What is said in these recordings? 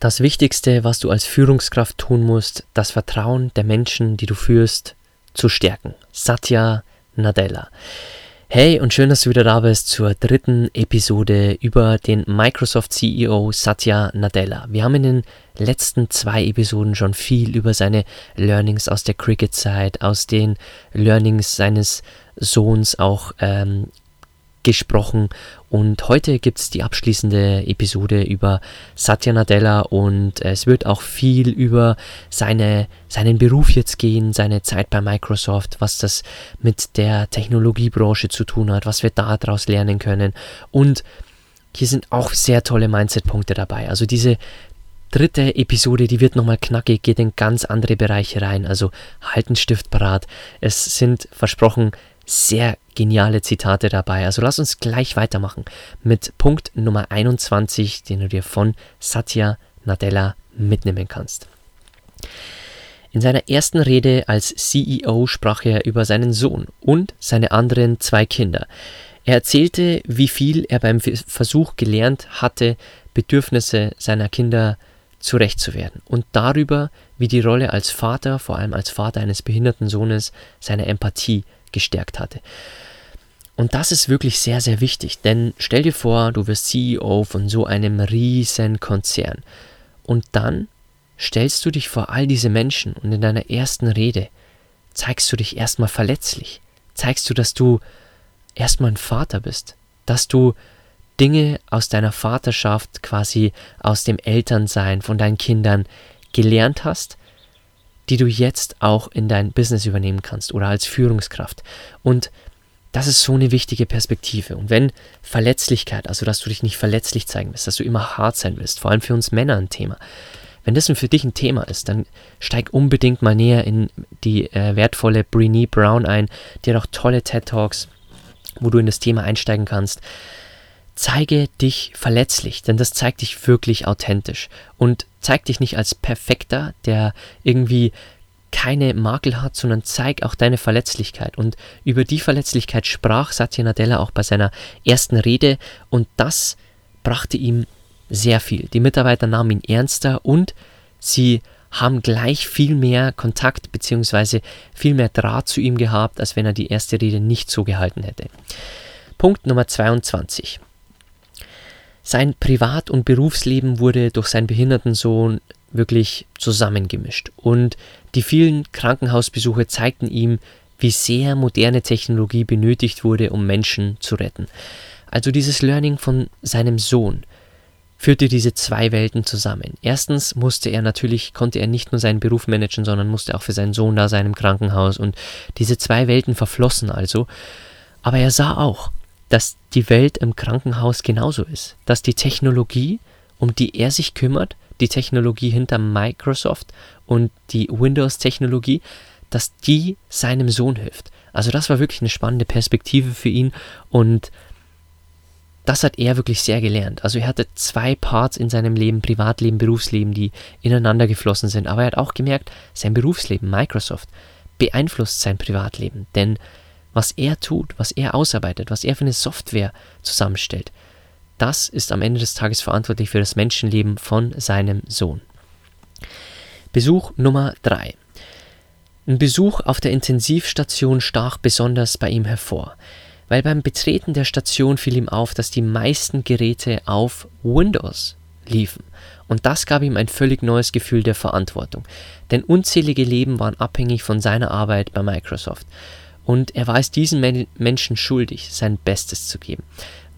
Das Wichtigste, was du als Führungskraft tun musst, das Vertrauen der Menschen, die du führst, zu stärken. Satya Nadella. Hey und schön, dass du wieder da bist zur dritten Episode über den Microsoft CEO Satya Nadella. Wir haben in den letzten zwei Episoden schon viel über seine Learnings aus der Cricket-Zeit, aus den Learnings seines Sohns auch ähm, gesprochen und heute gibt es die abschließende Episode über Satya Nadella und es wird auch viel über seine, seinen Beruf jetzt gehen, seine Zeit bei Microsoft, was das mit der Technologiebranche zu tun hat, was wir daraus lernen können und hier sind auch sehr tolle Mindset-Punkte dabei. Also diese dritte Episode, die wird nochmal knackig, geht in ganz andere Bereiche rein. Also halten Stift parat. Es sind versprochen sehr geniale Zitate dabei. Also lass uns gleich weitermachen mit Punkt Nummer 21, den du dir von Satya Nadella mitnehmen kannst. In seiner ersten Rede als CEO sprach er über seinen Sohn und seine anderen zwei Kinder. Er erzählte, wie viel er beim Versuch gelernt hatte, Bedürfnisse seiner Kinder zurecht zu werden und darüber, wie die Rolle als Vater, vor allem als Vater eines behinderten Sohnes, seine Empathie gestärkt hatte. Und das ist wirklich sehr, sehr wichtig, denn stell dir vor, du wirst CEO von so einem riesen Konzern. Und dann stellst du dich vor all diese Menschen und in deiner ersten Rede zeigst du dich erstmal verletzlich, zeigst du, dass du erstmal ein Vater bist, dass du Dinge aus deiner Vaterschaft, quasi aus dem Elternsein von deinen Kindern gelernt hast die du jetzt auch in dein Business übernehmen kannst oder als Führungskraft. Und das ist so eine wichtige Perspektive. Und wenn Verletzlichkeit, also dass du dich nicht verletzlich zeigen willst, dass du immer hart sein willst, vor allem für uns Männer ein Thema, wenn das für dich ein Thema ist, dann steig unbedingt mal näher in die äh, wertvolle Brene Brown ein. Die hat auch tolle TED Talks, wo du in das Thema einsteigen kannst. Zeige dich verletzlich, denn das zeigt dich wirklich authentisch und zeig dich nicht als Perfekter, der irgendwie keine Makel hat, sondern zeig auch deine Verletzlichkeit. Und über die Verletzlichkeit sprach Satya Nadella auch bei seiner ersten Rede und das brachte ihm sehr viel. Die Mitarbeiter nahmen ihn ernster und sie haben gleich viel mehr Kontakt bzw. viel mehr Draht zu ihm gehabt, als wenn er die erste Rede nicht so gehalten hätte. Punkt Nummer 22. Sein Privat- und Berufsleben wurde durch seinen behinderten Sohn wirklich zusammengemischt und die vielen Krankenhausbesuche zeigten ihm, wie sehr moderne Technologie benötigt wurde, um Menschen zu retten. Also dieses Learning von seinem Sohn führte diese zwei Welten zusammen. Erstens musste er natürlich, konnte er nicht nur seinen Beruf managen, sondern musste auch für seinen Sohn da sein im Krankenhaus und diese zwei Welten verflossen also. Aber er sah auch, dass die Welt im Krankenhaus genauso ist, dass die Technologie, um die er sich kümmert, die Technologie hinter Microsoft und die Windows-Technologie, dass die seinem Sohn hilft. Also das war wirklich eine spannende Perspektive für ihn und das hat er wirklich sehr gelernt. Also er hatte zwei Parts in seinem Leben, Privatleben, Berufsleben, die ineinander geflossen sind. Aber er hat auch gemerkt, sein Berufsleben, Microsoft, beeinflusst sein Privatleben. Denn was er tut, was er ausarbeitet, was er für eine Software zusammenstellt, das ist am Ende des Tages verantwortlich für das Menschenleben von seinem Sohn. Besuch Nummer 3. Ein Besuch auf der Intensivstation stach besonders bei ihm hervor, weil beim Betreten der Station fiel ihm auf, dass die meisten Geräte auf Windows liefen. Und das gab ihm ein völlig neues Gefühl der Verantwortung. Denn unzählige Leben waren abhängig von seiner Arbeit bei Microsoft. Und er war es diesen Menschen schuldig, sein Bestes zu geben.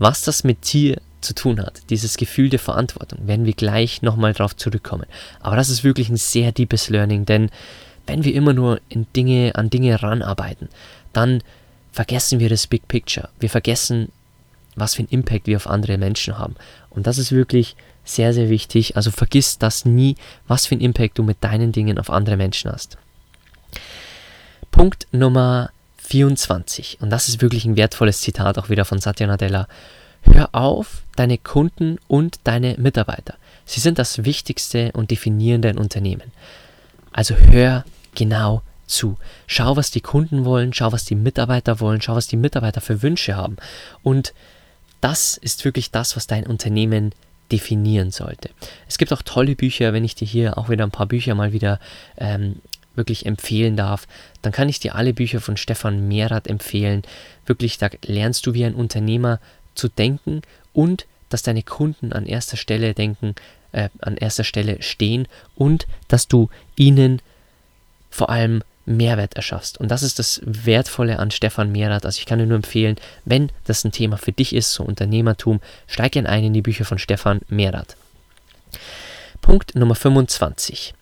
Was das mit dir zu tun hat, dieses Gefühl der Verantwortung, werden wir gleich nochmal drauf zurückkommen. Aber das ist wirklich ein sehr deepes Learning, denn wenn wir immer nur in Dinge, an Dinge ranarbeiten, dann vergessen wir das Big Picture. Wir vergessen, was für einen Impact wir auf andere Menschen haben. Und das ist wirklich sehr, sehr wichtig. Also vergiss das nie, was für einen Impact du mit deinen Dingen auf andere Menschen hast. Punkt Nummer 24. Und das ist wirklich ein wertvolles Zitat auch wieder von Satya Nadella. Hör auf, deine Kunden und deine Mitarbeiter. Sie sind das Wichtigste und Definierende in Unternehmen. Also hör genau zu. Schau, was die Kunden wollen, schau, was die Mitarbeiter wollen, schau, was die Mitarbeiter für Wünsche haben. Und das ist wirklich das, was dein Unternehmen definieren sollte. Es gibt auch tolle Bücher, wenn ich dir hier auch wieder ein paar Bücher mal wieder ähm, wirklich empfehlen darf, dann kann ich dir alle Bücher von Stefan Mehrath empfehlen. Wirklich, da lernst du wie ein Unternehmer zu denken und dass deine Kunden an erster Stelle denken, äh, an erster Stelle stehen und dass du ihnen vor allem Mehrwert erschaffst. Und das ist das Wertvolle an Stefan Mehrath. Also ich kann dir nur empfehlen, wenn das ein Thema für dich ist, so Unternehmertum, steig gerne ein in die Bücher von Stefan Mehrath. Punkt Nummer 25.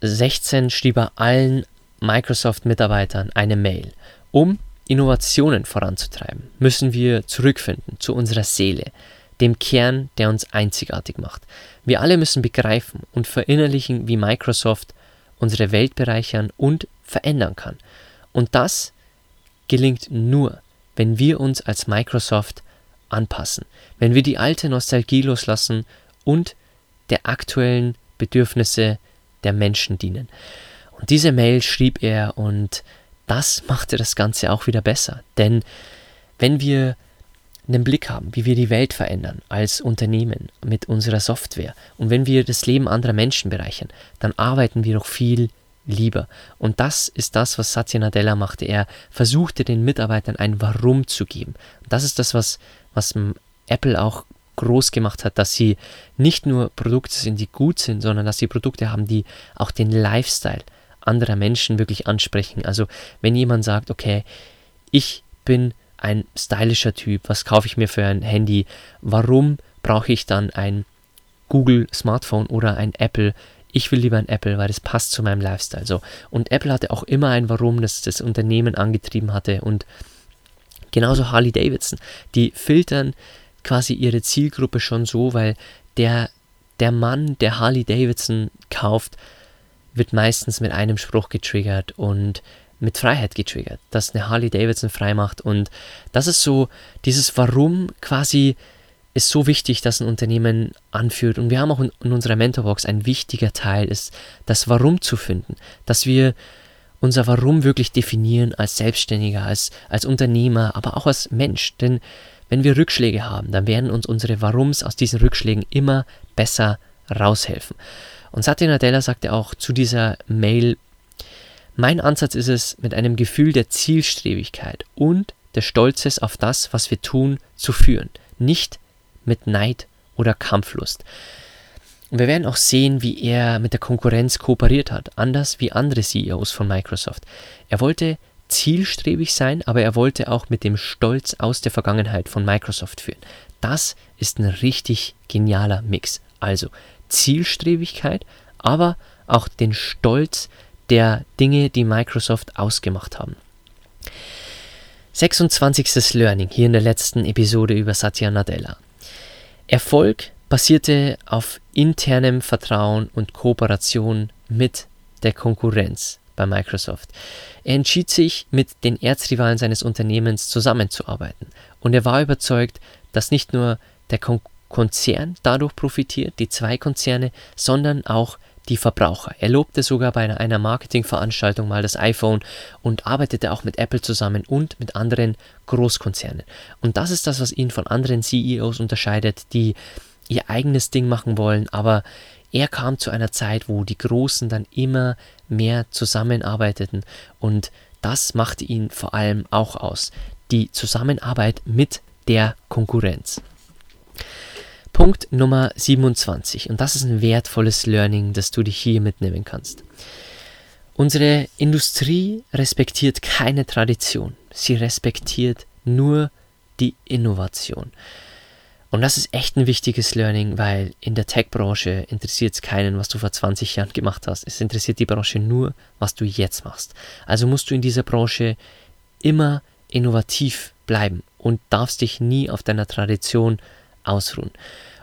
2016 schrieb er allen Microsoft-Mitarbeitern eine Mail, um Innovationen voranzutreiben, müssen wir zurückfinden zu unserer Seele, dem Kern, der uns einzigartig macht. Wir alle müssen begreifen und verinnerlichen, wie Microsoft unsere Welt bereichern und verändern kann. Und das gelingt nur, wenn wir uns als Microsoft anpassen, wenn wir die alte Nostalgie loslassen und der aktuellen Bedürfnisse der Menschen dienen. Und diese Mail schrieb er und das machte das Ganze auch wieder besser. Denn wenn wir einen Blick haben, wie wir die Welt verändern als Unternehmen mit unserer Software und wenn wir das Leben anderer Menschen bereichern, dann arbeiten wir doch viel lieber. Und das ist das, was Satya Nadella machte. Er versuchte den Mitarbeitern ein Warum zu geben. Und das ist das, was, was Apple auch groß gemacht hat, dass sie nicht nur Produkte sind, die gut sind, sondern dass sie Produkte haben, die auch den Lifestyle anderer Menschen wirklich ansprechen. Also wenn jemand sagt, okay, ich bin ein stylischer Typ, was kaufe ich mir für ein Handy, warum brauche ich dann ein Google Smartphone oder ein Apple? Ich will lieber ein Apple, weil es passt zu meinem Lifestyle. So. Und Apple hatte auch immer ein Warum, das das Unternehmen angetrieben hatte. Und genauso Harley Davidson. Die filtern quasi ihre Zielgruppe schon so, weil der, der Mann, der Harley Davidson kauft, wird meistens mit einem Spruch getriggert und mit Freiheit getriggert, dass eine Harley Davidson frei macht. Und das ist so, dieses Warum quasi ist so wichtig, dass ein Unternehmen anführt. Und wir haben auch in, in unserer Mentorbox ein wichtiger Teil, ist das Warum zu finden, dass wir unser Warum wirklich definieren als Selbstständiger, als, als Unternehmer, aber auch als Mensch. Denn wenn wir Rückschläge haben, dann werden uns unsere Warums aus diesen Rückschlägen immer besser raushelfen. Und Satya Nadella sagte auch zu dieser Mail, mein Ansatz ist es, mit einem Gefühl der Zielstrebigkeit und des Stolzes auf das, was wir tun, zu führen, nicht mit Neid oder Kampflust. Und wir werden auch sehen, wie er mit der Konkurrenz kooperiert hat, anders wie andere CEOs von Microsoft. Er wollte zielstrebig sein, aber er wollte auch mit dem Stolz aus der Vergangenheit von Microsoft führen. Das ist ein richtig genialer Mix. Also Zielstrebigkeit, aber auch den Stolz der Dinge, die Microsoft ausgemacht haben. 26. Learning hier in der letzten Episode über Satya Nadella. Erfolg basierte auf internem Vertrauen und Kooperation mit der Konkurrenz bei Microsoft. Er entschied sich, mit den Erzrivalen seines Unternehmens zusammenzuarbeiten. Und er war überzeugt, dass nicht nur der Kon Konzern dadurch profitiert, die zwei Konzerne, sondern auch die Verbraucher. Er lobte sogar bei einer Marketingveranstaltung mal das iPhone und arbeitete auch mit Apple zusammen und mit anderen Großkonzernen. Und das ist das, was ihn von anderen CEOs unterscheidet, die ihr eigenes Ding machen wollen, aber er kam zu einer Zeit, wo die Großen dann immer mehr zusammenarbeiteten und das machte ihn vor allem auch aus. Die Zusammenarbeit mit der Konkurrenz. Punkt Nummer 27. Und das ist ein wertvolles Learning, das du dich hier mitnehmen kannst. Unsere Industrie respektiert keine Tradition. Sie respektiert nur die Innovation. Und das ist echt ein wichtiges Learning, weil in der Tech-Branche interessiert es keinen, was du vor 20 Jahren gemacht hast. Es interessiert die Branche nur, was du jetzt machst. Also musst du in dieser Branche immer innovativ bleiben und darfst dich nie auf deiner Tradition ausruhen.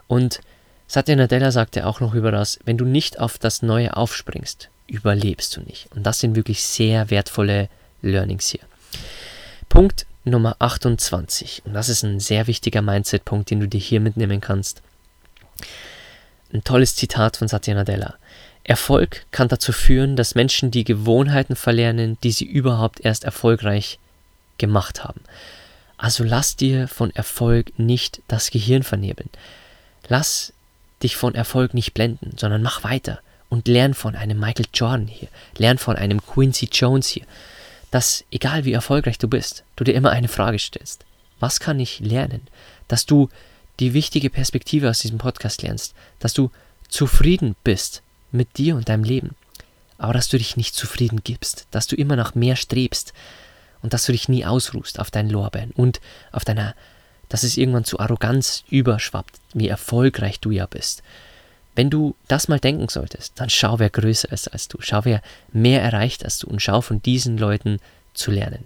Und Satya Nadella sagte auch noch über das, wenn du nicht auf das Neue aufspringst, überlebst du nicht. Und das sind wirklich sehr wertvolle Learnings hier. Punkt Nummer 28. Und das ist ein sehr wichtiger Mindset-Punkt, den du dir hier mitnehmen kannst. Ein tolles Zitat von Satya Nadella. Erfolg kann dazu führen, dass Menschen die Gewohnheiten verlernen, die sie überhaupt erst erfolgreich gemacht haben. Also lass dir von Erfolg nicht das Gehirn vernebeln. Lass dich von Erfolg nicht blenden, sondern mach weiter und lern von einem Michael Jordan hier, lern von einem Quincy Jones hier, dass egal wie erfolgreich du bist, du dir immer eine Frage stellst. Was kann ich lernen? Dass du die wichtige Perspektive aus diesem Podcast lernst, dass du zufrieden bist mit dir und deinem Leben, aber dass du dich nicht zufrieden gibst, dass du immer nach mehr strebst und dass du dich nie ausruhst auf deinen Lorbeeren und auf deiner, dass es irgendwann zu Arroganz überschwappt, wie erfolgreich du ja bist. Wenn du das mal denken solltest, dann schau, wer größer ist als du, schau, wer mehr erreicht als du und schau von diesen Leuten zu lernen.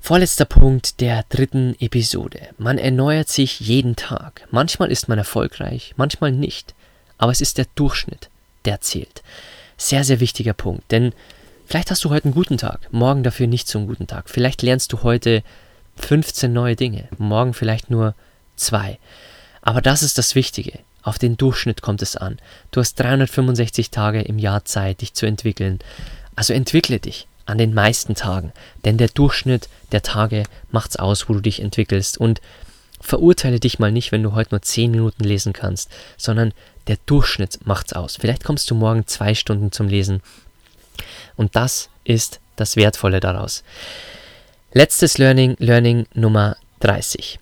Vorletzter Punkt der dritten Episode. Man erneuert sich jeden Tag. Manchmal ist man erfolgreich, manchmal nicht. Aber es ist der Durchschnitt, der zählt. Sehr, sehr wichtiger Punkt, denn vielleicht hast du heute einen guten Tag, morgen dafür nicht so einen guten Tag. Vielleicht lernst du heute 15 neue Dinge, morgen vielleicht nur zwei. Aber das ist das Wichtige. Auf den Durchschnitt kommt es an. Du hast 365 Tage im Jahr Zeit, dich zu entwickeln. Also entwickle dich an den meisten Tagen, denn der Durchschnitt der Tage macht's aus, wo du dich entwickelst und verurteile dich mal nicht, wenn du heute nur 10 Minuten lesen kannst, sondern der Durchschnitt macht's aus. Vielleicht kommst du morgen zwei Stunden zum Lesen und das ist das Wertvolle daraus. Letztes Learning, Learning Nummer 30.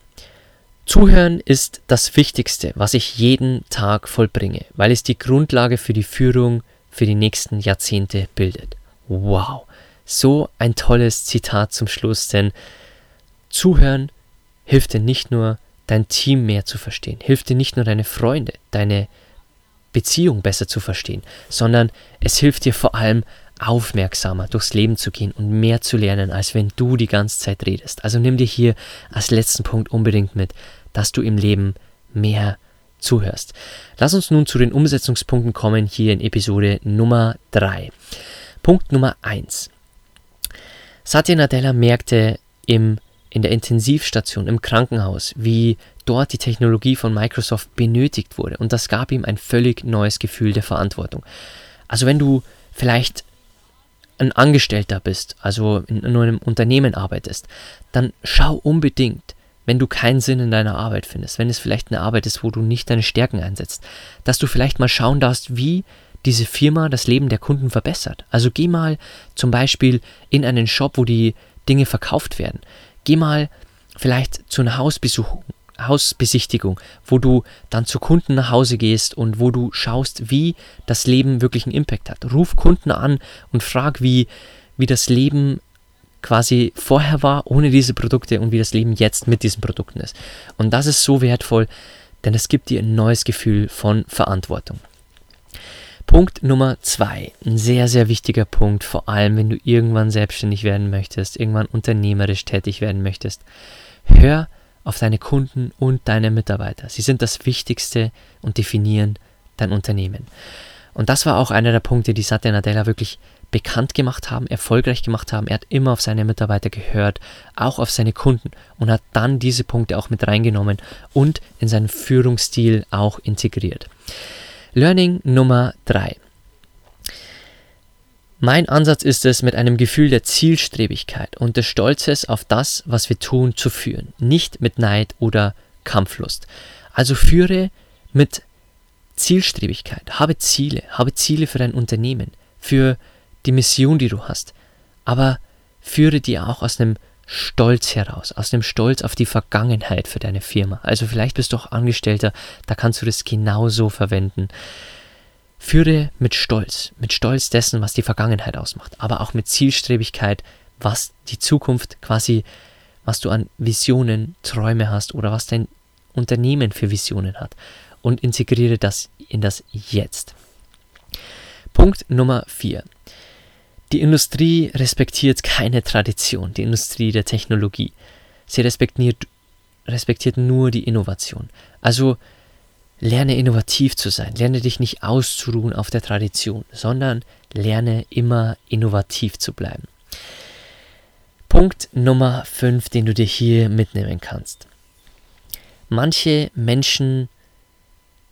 Zuhören ist das Wichtigste, was ich jeden Tag vollbringe, weil es die Grundlage für die Führung für die nächsten Jahrzehnte bildet. Wow, so ein tolles Zitat zum Schluss, denn Zuhören hilft dir nicht nur, dein Team mehr zu verstehen, hilft dir nicht nur deine Freunde, deine Beziehung besser zu verstehen, sondern es hilft dir vor allem aufmerksamer durchs Leben zu gehen und mehr zu lernen, als wenn du die ganze Zeit redest. Also nimm dir hier als letzten Punkt unbedingt mit, dass du im Leben mehr zuhörst. Lass uns nun zu den Umsetzungspunkten kommen, hier in Episode Nummer 3. Punkt Nummer 1. Satya Nadella merkte im, in der Intensivstation, im Krankenhaus, wie dort die Technologie von Microsoft benötigt wurde. Und das gab ihm ein völlig neues Gefühl der Verantwortung. Also wenn du vielleicht ein Angestellter bist, also in einem Unternehmen arbeitest, dann schau unbedingt, wenn du keinen Sinn in deiner Arbeit findest, wenn es vielleicht eine Arbeit ist, wo du nicht deine Stärken einsetzt, dass du vielleicht mal schauen darfst, wie diese Firma das Leben der Kunden verbessert. Also geh mal zum Beispiel in einen Shop, wo die Dinge verkauft werden. Geh mal vielleicht zu einer Hausbesuchung Hausbesichtigung, wo du dann zu Kunden nach Hause gehst und wo du schaust, wie das Leben wirklich einen Impact hat. Ruf Kunden an und frag, wie, wie das Leben quasi vorher war ohne diese Produkte und wie das Leben jetzt mit diesen Produkten ist. Und das ist so wertvoll, denn es gibt dir ein neues Gefühl von Verantwortung. Punkt Nummer zwei, ein sehr, sehr wichtiger Punkt, vor allem wenn du irgendwann selbstständig werden möchtest, irgendwann unternehmerisch tätig werden möchtest. Hör auf deine Kunden und deine Mitarbeiter. Sie sind das Wichtigste und definieren dein Unternehmen. Und das war auch einer der Punkte, die Satya Nadella wirklich bekannt gemacht haben, erfolgreich gemacht haben. Er hat immer auf seine Mitarbeiter gehört, auch auf seine Kunden und hat dann diese Punkte auch mit reingenommen und in seinen Führungsstil auch integriert. Learning Nummer drei. Mein Ansatz ist es, mit einem Gefühl der Zielstrebigkeit und des Stolzes auf das, was wir tun, zu führen, nicht mit Neid oder Kampflust. Also führe mit Zielstrebigkeit, habe Ziele, habe Ziele für dein Unternehmen, für die Mission, die du hast, aber führe die auch aus einem Stolz heraus, aus dem Stolz auf die Vergangenheit für deine Firma. Also vielleicht bist du auch Angestellter, da kannst du das genauso verwenden. Führe mit Stolz, mit Stolz dessen, was die Vergangenheit ausmacht, aber auch mit Zielstrebigkeit, was die Zukunft quasi, was du an Visionen, Träume hast oder was dein Unternehmen für Visionen hat. Und integriere das in das Jetzt. Punkt Nummer 4. Die Industrie respektiert keine Tradition, die Industrie der Technologie. Sie respektiert, respektiert nur die Innovation. Also lerne innovativ zu sein, lerne dich nicht auszuruhen auf der Tradition, sondern lerne immer innovativ zu bleiben. Punkt Nummer 5, den du dir hier mitnehmen kannst. Manche Menschen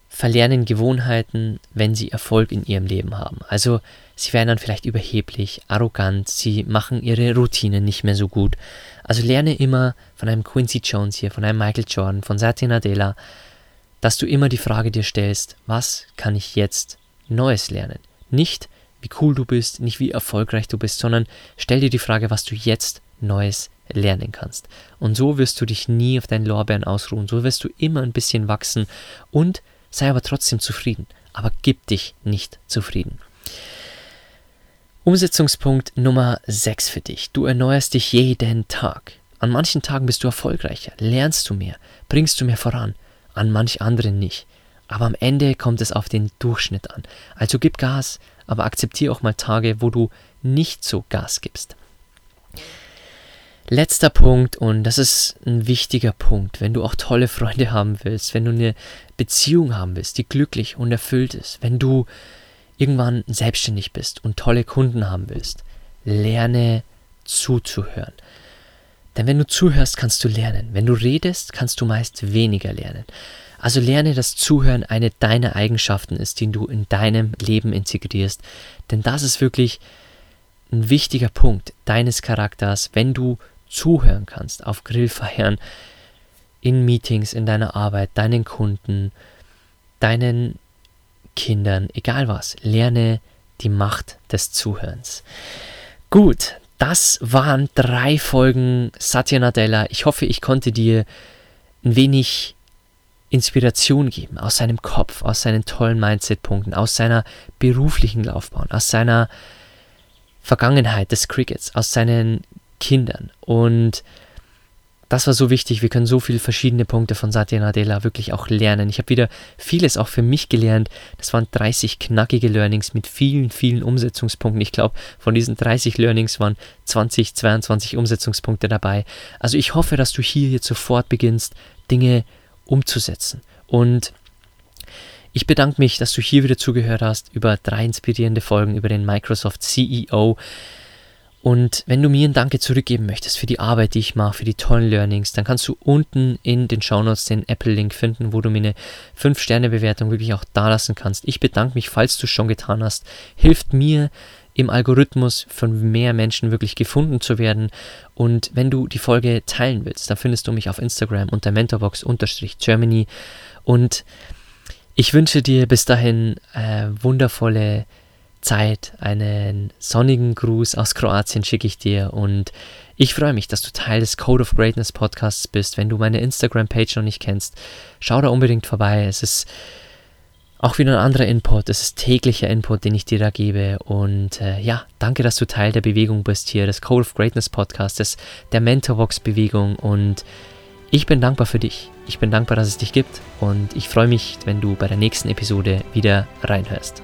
verlernen Gewohnheiten, wenn sie Erfolg in ihrem Leben haben. Also sie werden dann vielleicht überheblich, arrogant, sie machen ihre Routine nicht mehr so gut. Also lerne immer von einem Quincy Jones hier, von einem Michael Jordan, von Satya Nadella, dass du immer die Frage dir stellst, was kann ich jetzt Neues lernen? Nicht, wie cool du bist, nicht wie erfolgreich du bist, sondern stell dir die Frage, was du jetzt Neues lernen kannst. Und so wirst du dich nie auf deinen Lorbeeren ausruhen, so wirst du immer ein bisschen wachsen und sei aber trotzdem zufrieden, aber gib dich nicht zufrieden. Umsetzungspunkt Nummer 6 für dich. Du erneuerst dich jeden Tag. An manchen Tagen bist du erfolgreicher, lernst du mehr, bringst du mehr voran, an manch anderen nicht. Aber am Ende kommt es auf den Durchschnitt an. Also gib Gas, aber akzeptiere auch mal Tage, wo du nicht so Gas gibst. Letzter Punkt, und das ist ein wichtiger Punkt, wenn du auch tolle Freunde haben willst, wenn du eine Beziehung haben willst, die glücklich und erfüllt ist, wenn du irgendwann selbstständig bist und tolle Kunden haben willst, lerne zuzuhören. Denn wenn du zuhörst, kannst du lernen. Wenn du redest, kannst du meist weniger lernen. Also lerne, dass Zuhören eine deiner Eigenschaften ist, die du in deinem Leben integrierst. Denn das ist wirklich ein wichtiger Punkt deines Charakters, wenn du zuhören kannst auf Grillfeiern, in Meetings, in deiner Arbeit, deinen Kunden, deinen Kindern, egal was. Lerne die Macht des Zuhörens. Gut, das waren drei Folgen Satya Nadella. Ich hoffe, ich konnte dir ein wenig Inspiration geben aus seinem Kopf, aus seinen tollen Mindset-Punkten, aus seiner beruflichen Laufbahn, aus seiner Vergangenheit des Crickets, aus seinen Kindern. Und das war so wichtig. Wir können so viele verschiedene Punkte von Satya Nadella wirklich auch lernen. Ich habe wieder vieles auch für mich gelernt. Das waren 30 knackige Learnings mit vielen, vielen Umsetzungspunkten. Ich glaube, von diesen 30 Learnings waren 20, 22 Umsetzungspunkte dabei. Also ich hoffe, dass du hier jetzt sofort beginnst, Dinge umzusetzen. Und ich bedanke mich, dass du hier wieder zugehört hast über drei inspirierende Folgen über den Microsoft CEO. Und wenn du mir ein Danke zurückgeben möchtest für die Arbeit, die ich mache, für die tollen Learnings, dann kannst du unten in den Shownotes den Apple-Link finden, wo du mir eine 5-Sterne-Bewertung wirklich auch dalassen kannst. Ich bedanke mich, falls du es schon getan hast. Hilft mir im Algorithmus von mehr Menschen wirklich gefunden zu werden. Und wenn du die Folge teilen willst, dann findest du mich auf Instagram unter mentorbox-germany. Und ich wünsche dir bis dahin äh, wundervolle Zeit, einen sonnigen Gruß aus Kroatien schicke ich dir und ich freue mich, dass du Teil des Code of Greatness Podcasts bist. Wenn du meine Instagram-Page noch nicht kennst, schau da unbedingt vorbei. Es ist auch wieder ein anderer Input. Es ist täglicher Input, den ich dir da gebe. Und äh, ja, danke, dass du Teil der Bewegung bist hier, des Code of Greatness Podcasts, der Mentorbox-Bewegung. Und ich bin dankbar für dich. Ich bin dankbar, dass es dich gibt. Und ich freue mich, wenn du bei der nächsten Episode wieder reinhörst.